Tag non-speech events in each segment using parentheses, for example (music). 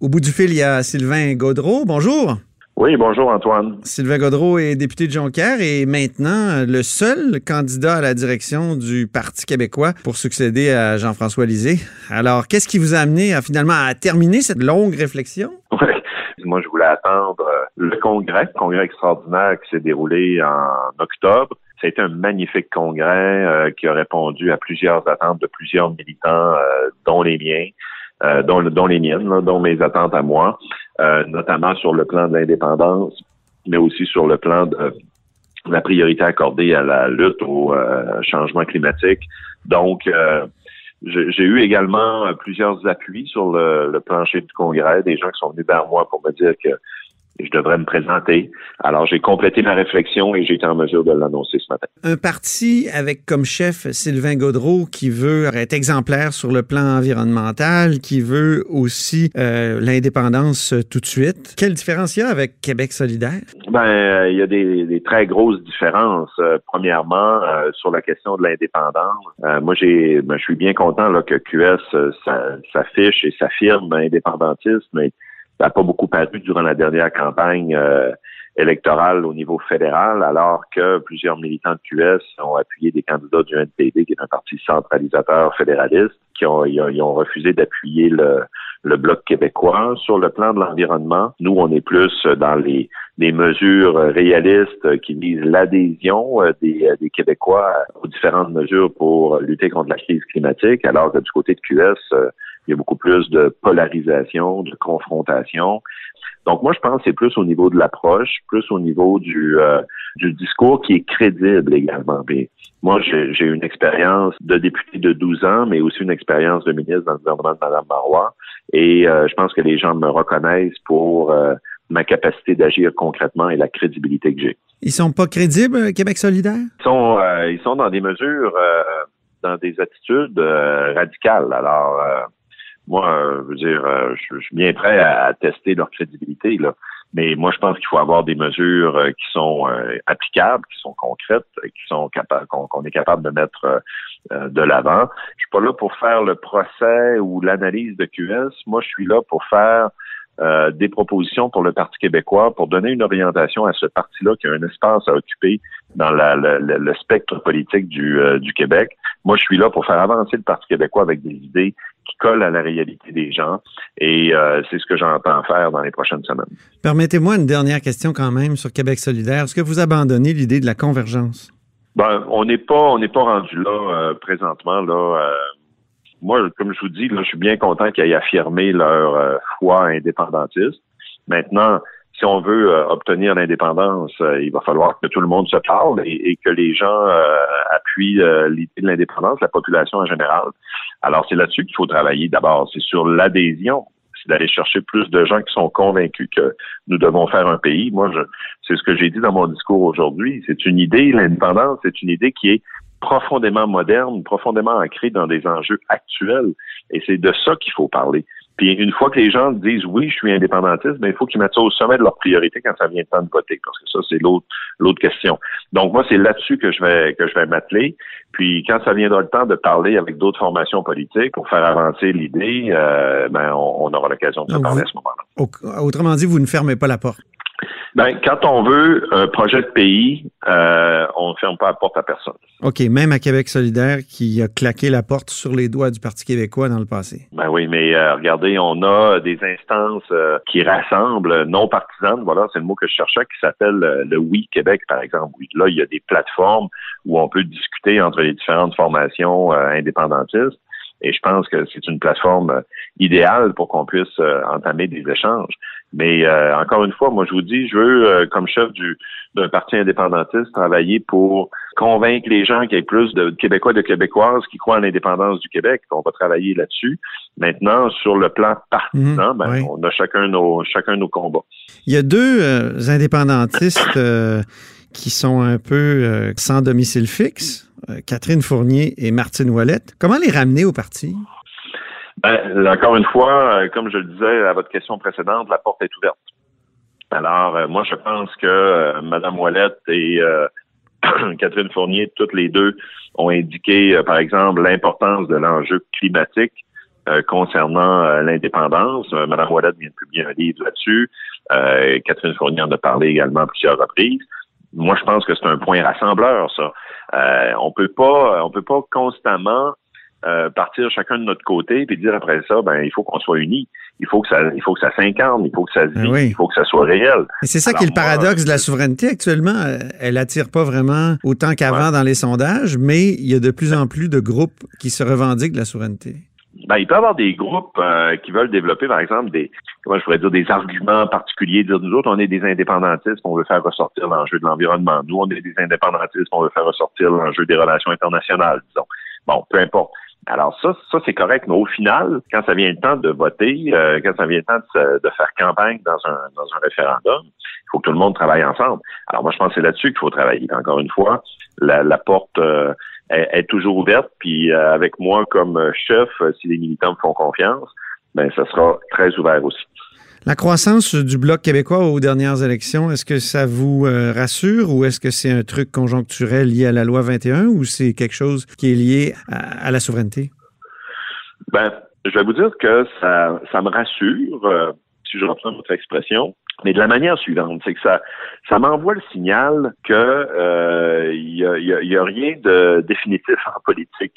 Au bout du fil, il y a Sylvain Gaudreau. Bonjour. Oui, bonjour Antoine. Sylvain Gaudreau est député de Jonquière et maintenant le seul candidat à la direction du Parti québécois pour succéder à Jean-François Lisée. Alors, qu'est-ce qui vous a amené à, finalement à terminer cette longue réflexion? (laughs) Oui, moi je voulais attendre euh, le congrès, le congrès extraordinaire qui s'est déroulé en octobre. Ça a été un magnifique congrès euh, qui a répondu à plusieurs attentes de plusieurs militants, euh, dont les miens. Euh, dont, les miennes, dont mes attentes à moi, euh, notamment sur le plan de l'indépendance, mais aussi sur le plan de la priorité accordée à la lutte au euh, changement climatique. Donc, j'ai eu également plusieurs appuis sur le, le, plancher du Congrès, des gens qui sont venus vers moi pour me dire que je devrais me présenter. Alors, j'ai complété ma réflexion et j'ai été en mesure de l'annoncer ce matin. Un parti avec comme chef Sylvain Gaudreau qui veut être exemplaire sur le plan environnemental, qui veut aussi euh, l'indépendance tout de suite. Quelle différence il y a avec Québec solidaire? Ben, euh, il y a des, très grosses différences. Euh, premièrement, sur la question de l'indépendance, moi, j'ai, ben, je suis bien content là, que QS s'affiche et s'affirme indépendantiste, mais n'a pas beaucoup paru durant la dernière campagne euh, électorale au niveau fédéral, alors que plusieurs militants de QS ont appuyé des candidats du NPD, qui est un parti centralisateur fédéraliste, qui ont, ils ont, refusé d'appuyer le, le bloc québécois. Sur le plan de l'environnement, nous, on est plus dans les, les mesures réalistes qui visent l'adhésion euh, des, des, Québécois aux différentes mesures pour lutter contre la crise climatique, alors que du côté de QS, euh, il y a beaucoup plus de polarisation, de confrontation. Donc moi, je pense que c'est plus au niveau de l'approche, plus au niveau du, euh, du discours qui est crédible également. moi, j'ai une expérience de député de 12 ans, mais aussi une expérience de ministre dans le gouvernement de Mme Marois. Et euh, je pense que les gens me reconnaissent pour euh, ma capacité d'agir concrètement et la crédibilité que j'ai. Ils sont pas crédibles, Québec solidaire? Ils sont, ils sont dans des mesures, dans des attitudes radicales. Alors, moi, euh, je veux dire, euh, je, suis bien prêt à, tester leur crédibilité, là. Mais moi, je pense qu'il faut avoir des mesures euh, qui sont applicables, qui sont concrètes, qui sont capables, qu'on est capable de mettre de l'avant. Je suis pas là pour faire le procès ou l'analyse de QS. Moi, je suis là pour faire des propositions pour le Parti québécois, pour donner une orientation à ce parti-là qui a un espace à occuper dans la, le spectre politique du, du Québec. Moi, je suis là pour faire avancer le Parti québécois avec des idées qui colle à la réalité des gens. Et euh, c'est ce que j'entends faire dans les prochaines semaines. Permettez-moi une dernière question quand même sur Québec solidaire. Est-ce que vous abandonnez l'idée de la convergence? Ben, on n'est pas, on n'est pas rendu là euh, présentement. Là, euh, moi, comme je vous dis, là, je suis bien content qu'ils aient affirmé leur foi indépendantiste. Maintenant, si on veut euh, obtenir l'indépendance, euh, il va falloir que tout le monde se parle et, que les gens euh, appuient l'idée de l'indépendance, la population en général. Alors, c'est là-dessus qu'il faut travailler d'abord. C'est sur l'adhésion. C'est d'aller chercher plus de gens qui sont convaincus que nous devons faire un pays. Moi, c'est ce que j'ai dit dans mon discours aujourd'hui. C'est une idée, l'indépendance, c'est une idée qui est profondément moderne, profondément ancrée dans des enjeux actuels. Et c'est de ça qu'il faut parler. Puis une fois que les gens disent oui, je suis indépendantiste, mais ben, il faut qu'ils mettent ça au sommet de leur priorité quand ça vient le temps de voter, parce que ça, c'est l'autre l'autre question. Donc moi, c'est là-dessus que je vais que je vais m'atteler. Puis quand ça viendra le temps de parler avec d'autres formations politiques pour faire avancer l'idée, euh, ben on, aura l'occasion de se parler à ce moment-là. Autrement dit, vous ne fermez pas la porte. Ben, quand on veut un projet de pays, euh, on ne ferme pas la porte à personne. OK, même à Québec solidaire qui a claqué la porte sur les doigts du Parti québécois dans le passé. Ben oui, mais euh, regardez, on a des instances euh, qui rassemblent non partisanes, voilà, c'est le mot que je cherchais, qui s'appelle le Oui Québec, par exemple. Là, il y a des plateformes où on peut discuter entre les différentes formations indépendantistes. Et je pense que c'est une plateforme idéale pour qu'on puisse entamer des échanges. Mais euh, encore une fois, moi je vous dis, je veux, euh, comme chef du d'un parti indépendantiste, travailler pour convaincre les gens qu'il y ait plus de Québécois et de Québécoises qui croient à l'indépendance du Québec. On va travailler là-dessus. Maintenant, sur le plan partisan, Mhm, ben, oui. on a chacun nos chacun nos combats. Il y a deux euh, indépendantistes euh, qui sont un peu euh, sans domicile fixe, euh, Catherine Fournier et Martine Ouellette. Comment les ramener au parti? Ben, encore une fois, euh, comme je le disais à votre question précédente, la porte est ouverte. Alors, euh, moi, je pense que euh, Mme Ouellette et euh, (clears throat) Catherine Fournier, toutes les deux, ont indiqué, par exemple, l'importance de l'enjeu climatique concernant l'indépendance. Mme Ouellette vient de publier un livre là-dessus. Catherine Fournier en a parlé également à plusieurs reprises. Moi, je pense que c'est un point rassembleur, ça. On peut pas, on peut pas constamment euh, partir chacun de notre côté puis dire après ça, ben il faut qu'on soit unis. Il faut que ça, il faut que ça s'incarne, il faut que ça se Ah vive, oui. il faut que ça soit réel. Et c'est ça Alors, qui est le moi, paradoxe de la souveraineté actuellement. Euh, Elle attire pas vraiment autant qu'avant Ouais. dans les sondages, mais il y a de plus en plus de groupes qui se revendiquent de la souveraineté. Ben, il peut y avoir des groupes euh, qui veulent développer, par exemple, des comment je pourrais dire, des arguments particuliers. Dire nous autres, on est des indépendantistes, on veut faire ressortir l'enjeu de l'environnement. Nous, on est des indépendantistes, on veut faire ressortir l'enjeu des relations internationales, disons. Bon, peu importe. Alors ça, ça c'est correct, mais au final, quand ça vient le temps de voter, euh, quand ça vient le temps de, de faire campagne dans un, dans un référendum, il faut que tout le monde travaille ensemble. Alors moi, je pense que c'est là-dessus qu'il faut travailler. Encore une fois, la, la porte euh, est, toujours ouverte, puis euh, avec moi comme chef, euh, si les militants me font confiance, ben ça sera très ouvert aussi. La croissance du Bloc québécois aux dernières élections, est-ce que ça vous euh, rassure ou est-ce que c'est un truc conjoncturel lié à la loi 21 ou c'est quelque chose qui est lié à, la souveraineté? Ben, je vais vous dire que ça, ça me rassure, euh, si je reprends votre expression, mais de la manière suivante, c'est que ça, ça m'envoie le signal que euh, il y, a, y a- rien de définitif en politique.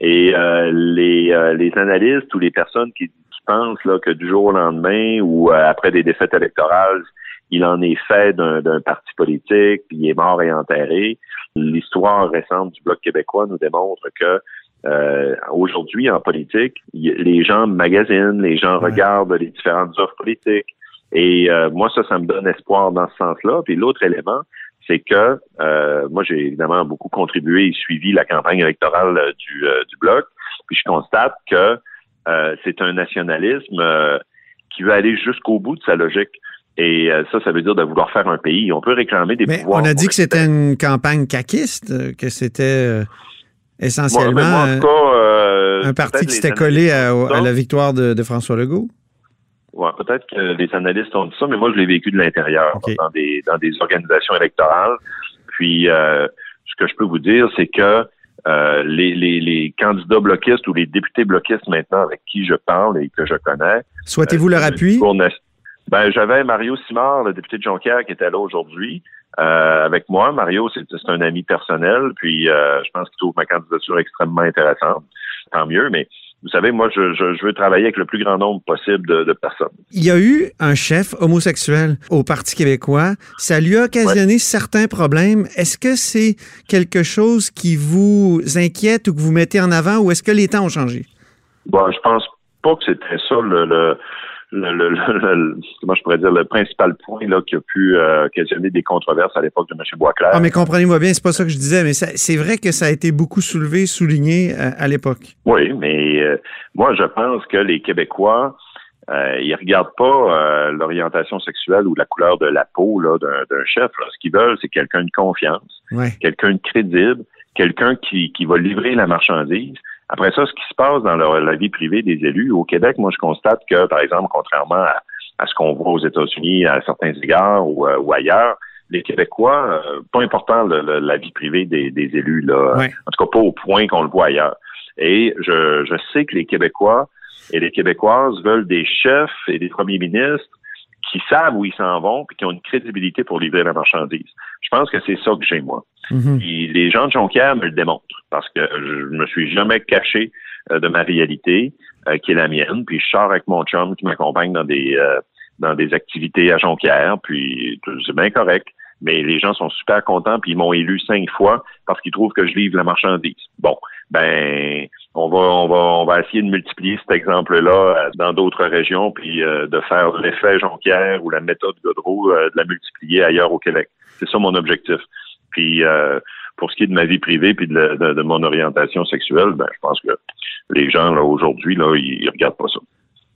Et les, les analystes ou les personnes qui, qui pensent là, que du jour au lendemain ou euh, après des défaites électorales, il en est fait d'un parti politique, puis il est mort et enterré. L'histoire récente du Bloc québécois nous démontre que euh, aujourd'hui, en politique, y- les gens magasinent, les gens Ouais. regardent les différentes offres politiques. Et euh, moi, ça, ça me donne espoir dans ce sens-là. Puis l'autre élément, c'est que euh, moi, j'ai évidemment beaucoup contribué et suivi la campagne électorale euh, du, euh, du Bloc. Puis je constate que euh, c'est un nationalisme euh, qui veut aller jusqu'au bout de sa logique. Et euh, ça, ça veut dire de vouloir faire un pays. On peut réclamer des Mais pouvoirs. on a dit que c'était une campagne caquiste, que c'était Moi, essentiellement moi, cas, un parti qui s'était collé à, la victoire de, de François Legault. Ouais, peut-être que les analystes ont dit ça, mais moi, je l'ai vécu de l'intérieur, dans des dans des organisations électorales. Puis, ce que je peux vous dire, c'est que euh, les, les, les candidats bloquistes ou les députés bloquistes maintenant avec qui je parle et que je connais, Souhaitez-vous Euh, leur appui? Ben, j'avais Mario Simard, le député de Jonquière, qui était là aujourd'hui euh, avec moi. Mario, c'est c'est un ami personnel, puis euh, je pense qu'il trouve ma candidature extrêmement intéressante. Tant mieux, mais vous savez, moi, je, je, je veux travailler avec le plus grand nombre possible de, de personnes. Il y a eu un chef homosexuel au Parti québécois. Ça lui a occasionné certains problèmes. Est-ce que c'est quelque chose qui vous inquiète ou que vous mettez en avant ou est-ce que les temps ont changé? Bon, je pense pas que c'était ça le, le, le, le, le- le- comment je pourrais dire le principal point là qui a pu euh, occasionner des controverses à l'époque de M. Boisclair. Ah, mais comprenez-moi bien, c'est pas ça que je disais, mais c'est vrai que ça a été beaucoup soulevé, souligné euh, à l'époque. Oui, mais euh, moi, je pense que les Québécois, euh, ils regardent pas euh, l'orientation sexuelle ou la couleur de la peau là, d'un, d'un chef. là. Ce qu'ils veulent, c'est quelqu'un de confiance, Ouais. quelqu'un de crédible, quelqu'un qui, qui va livrer la marchandise. Après ça, ce qui se passe dans leur- la vie privée des élus, au Québec, moi, je constate que, par exemple, contrairement à, à ce qu'on voit aux États-Unis à certains égards ou, euh, ou ailleurs, les Québécois, euh, pas important le- le- la vie privée des, des élus, là, Ouais. en tout cas pas au point qu'on le voit ailleurs. Et je, je sais que les Québécois et les Québécoises veulent des chefs et des premiers ministres qui savent où ils s'en vont et qui ont une crédibilité pour livrer la marchandise. Je pense que c'est ça que j'ai, moi. Mhm. Puis les gens de Jonquière me le démontrent parce que je me suis jamais caché euh, de ma réalité euh, qui est la mienne. Puis je sors avec mon chum qui m'accompagne dans des euh, dans des activités à Jonquière. Puis c'est bien correct. Mais les gens sont super contents puis ils m'ont élu cinq fois parce qu'ils trouvent que je livre la marchandise. Bon, ben on va on va on va essayer de multiplier cet exemple-là dans d'autres régions, puis de faire l'effet Jonquière ou la méthode Godreau, de la multiplier ailleurs au Québec. C'est ça mon objectif. Puis pour ce qui est de ma vie privée puis de, mon orientation sexuelle, ben, je pense que les gens là aujourd'hui là, ils, regardent pas ça.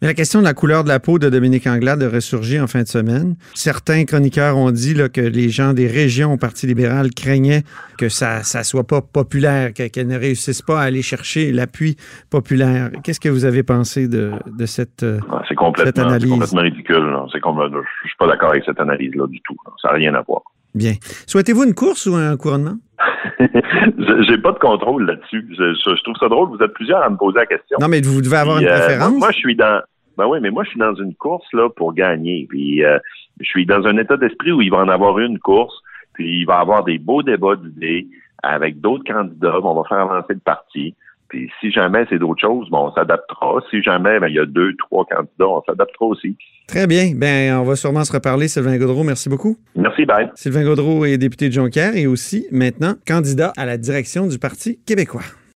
Mais la question de la couleur de la peau de Dominique Anglade a ressurgi en fin de semaine. Certains chroniqueurs ont dit là, que les gens des régions au Parti libéral craignaient que ça ne soit pas populaire, qu'elle ne réussisse pas à aller chercher l'appui populaire. Qu'est-ce que vous avez pensé de, de cette, c'est complètement, analyse? C'est complètement ridicule. C'est complètement, je suis pas d'accord avec cette analyse-là du tout. Ça n'a rien à voir. Bien. Souhaitez-vous une course ou un couronnement? J'ai pas de contrôle là-dessus. Je, trouve ça drôle. Vous êtes plusieurs à me poser la question. Non, mais vous devez avoir une euh, préférence. moi, je suis dans. Ben oui, mais moi, je suis dans une course là pour gagner. Puis, euh, je suis dans un état d'esprit où il va en avoir une course. Puis, il va avoir des beaux débats d'idées avec d'autres candidats. On va faire avancer le parti. Si jamais c'est d'autres choses, bon, on s'adaptera. Si jamais ben, il y a deux, trois candidats, on s'adaptera aussi. Très bien. Ben, on va sûrement se reparler, Sylvain Gaudreau. Merci beaucoup. Merci, bye. Sylvain Gaudreau est député de Jonquière et aussi maintenant candidat à la direction du Parti québécois.